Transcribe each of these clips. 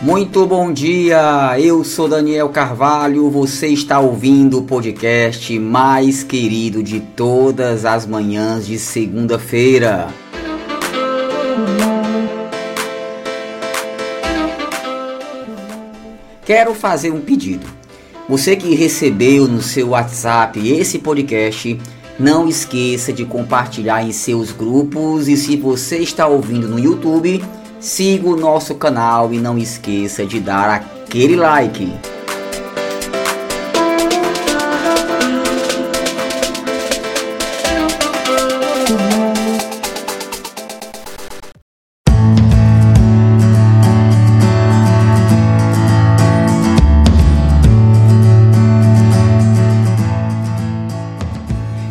Muito bom dia, eu sou Daniel Carvalho, você está ouvindo o podcast mais querido de todas as manhãs de segunda-feira. Quero fazer um pedido. Você que recebeu no seu WhatsApp esse podcast, não esqueça de compartilhar em seus grupos e se você está ouvindo no YouTube, siga o nosso canal e não esqueça de dar aquele like.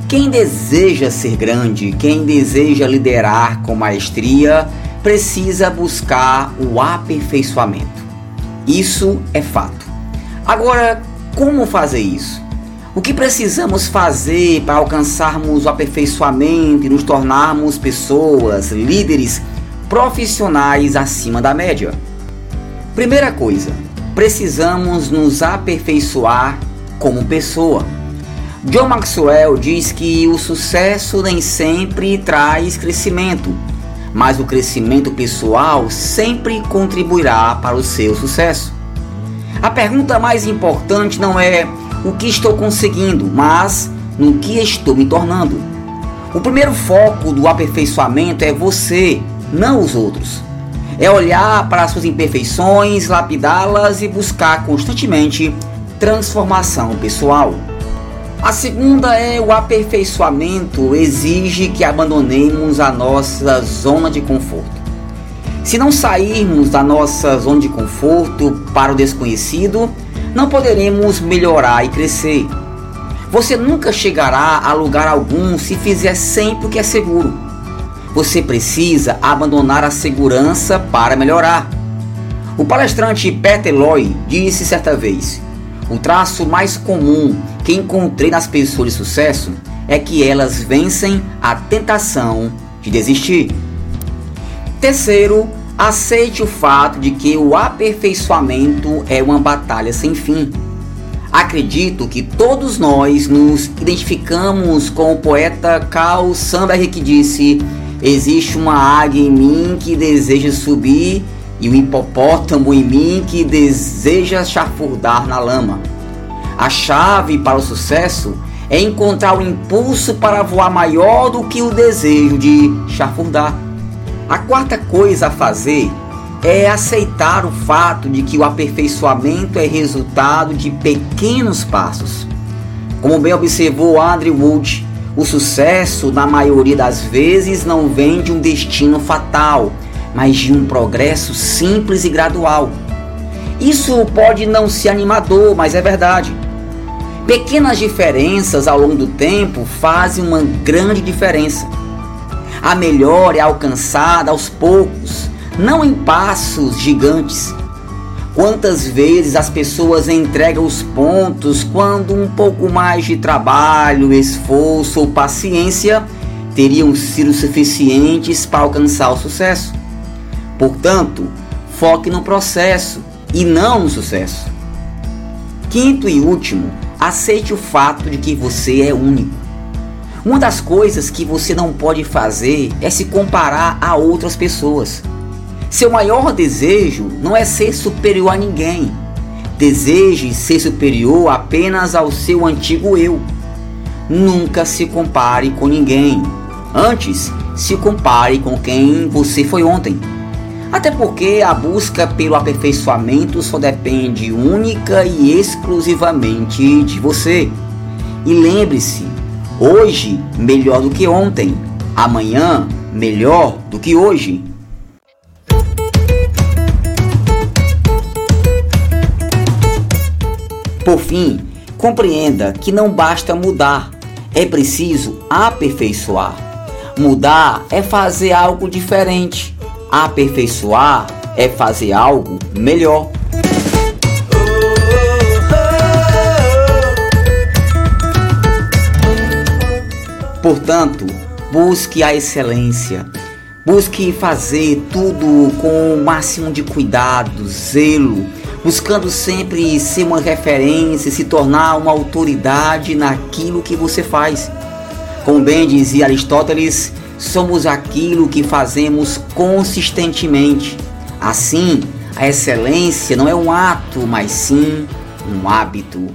Quem deseja ser grande, quem deseja liderar com maestria, precisa buscar o aperfeiçoamento. Isso é fato. Agora, como fazer isso? O que precisamos fazer para alcançarmos o aperfeiçoamento e nos tornarmos pessoas, líderes, profissionais acima da média? Primeira coisa, precisamos nos aperfeiçoar como pessoa. John Maxwell diz que o sucesso nem sempre traz crescimento mas o crescimento pessoal sempre contribuirá para o seu sucesso. A pergunta mais importante não é o que estou conseguindo, mas no que estou me tornando. O primeiro foco do aperfeiçoamento é você, não os outros. É olhar para suas imperfeições, lapidá-las e buscar constantemente transformação pessoal. A segunda é o aperfeiçoamento exige que abandonemos a nossa zona de conforto. Se não sairmos da nossa zona de conforto para o desconhecido, não poderemos melhorar e crescer. Você nunca chegará a lugar algum se fizer sempre o que é seguro. Você precisa abandonar a segurança para melhorar. O palestrante Peter Loy disse certa vez: o traço mais comum que encontrei nas pessoas de sucesso é que elas vencem a tentação de desistir. Terceiro, aceite o fato de que o aperfeiçoamento é uma batalha sem fim. Acredito que todos nós nos identificamos com o poeta Carl Sandburg que disse: Existe uma águia em mim que deseja subir e o hipopótamo em mim que deseja chafurdar na lama. A chave para o sucesso é encontrar o impulso para voar maior do que o desejo de chafurdar. A quarta coisa a fazer é aceitar o fato de que o aperfeiçoamento é resultado de pequenos passos. Como bem observou Andrew Wood, o sucesso, na maioria das vezes, não vem de um destino fatal mas de um progresso simples e gradual. Isso pode não ser animador, mas é verdade. Pequenas diferenças ao longo do tempo fazem uma grande diferença. A melhora é alcançada aos poucos, não em passos gigantes. Quantas vezes as pessoas entregam os pontos quando um pouco mais de trabalho, esforço ou paciência teriam sido suficientes para alcançar o sucesso? Portanto, foque no processo e não no sucesso. Quinto e último, aceite o fato de que você é único. Uma das coisas que você não pode fazer é se comparar a outras pessoas. Seu maior desejo não é ser superior a ninguém. Deseje ser superior apenas ao seu antigo eu. Nunca se compare com ninguém. Antes, se compare com quem você foi ontem. Até porque a busca pelo aperfeiçoamento só depende única e exclusivamente de você. E lembre-se, hoje melhor do que ontem, amanhã melhor do que hoje. Por fim, compreenda que não basta mudar, é preciso aperfeiçoar. Mudar é fazer algo diferente Aperfeiçoar é fazer algo melhor. Portanto, busque a excelência. Busque fazer tudo com o máximo de cuidado, zelo, buscando sempre ser uma referência, se tornar uma autoridade naquilo que você faz. Como bem dizia Aristóteles, somos aquilo que fazemos consistentemente. Assim, a excelência não é um ato, mas sim um hábito.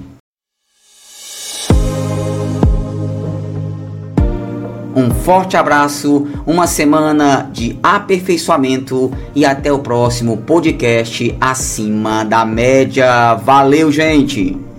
Um forte abraço, uma semana de aperfeiçoamento e até o próximo podcast acima da média. Valeu, gente!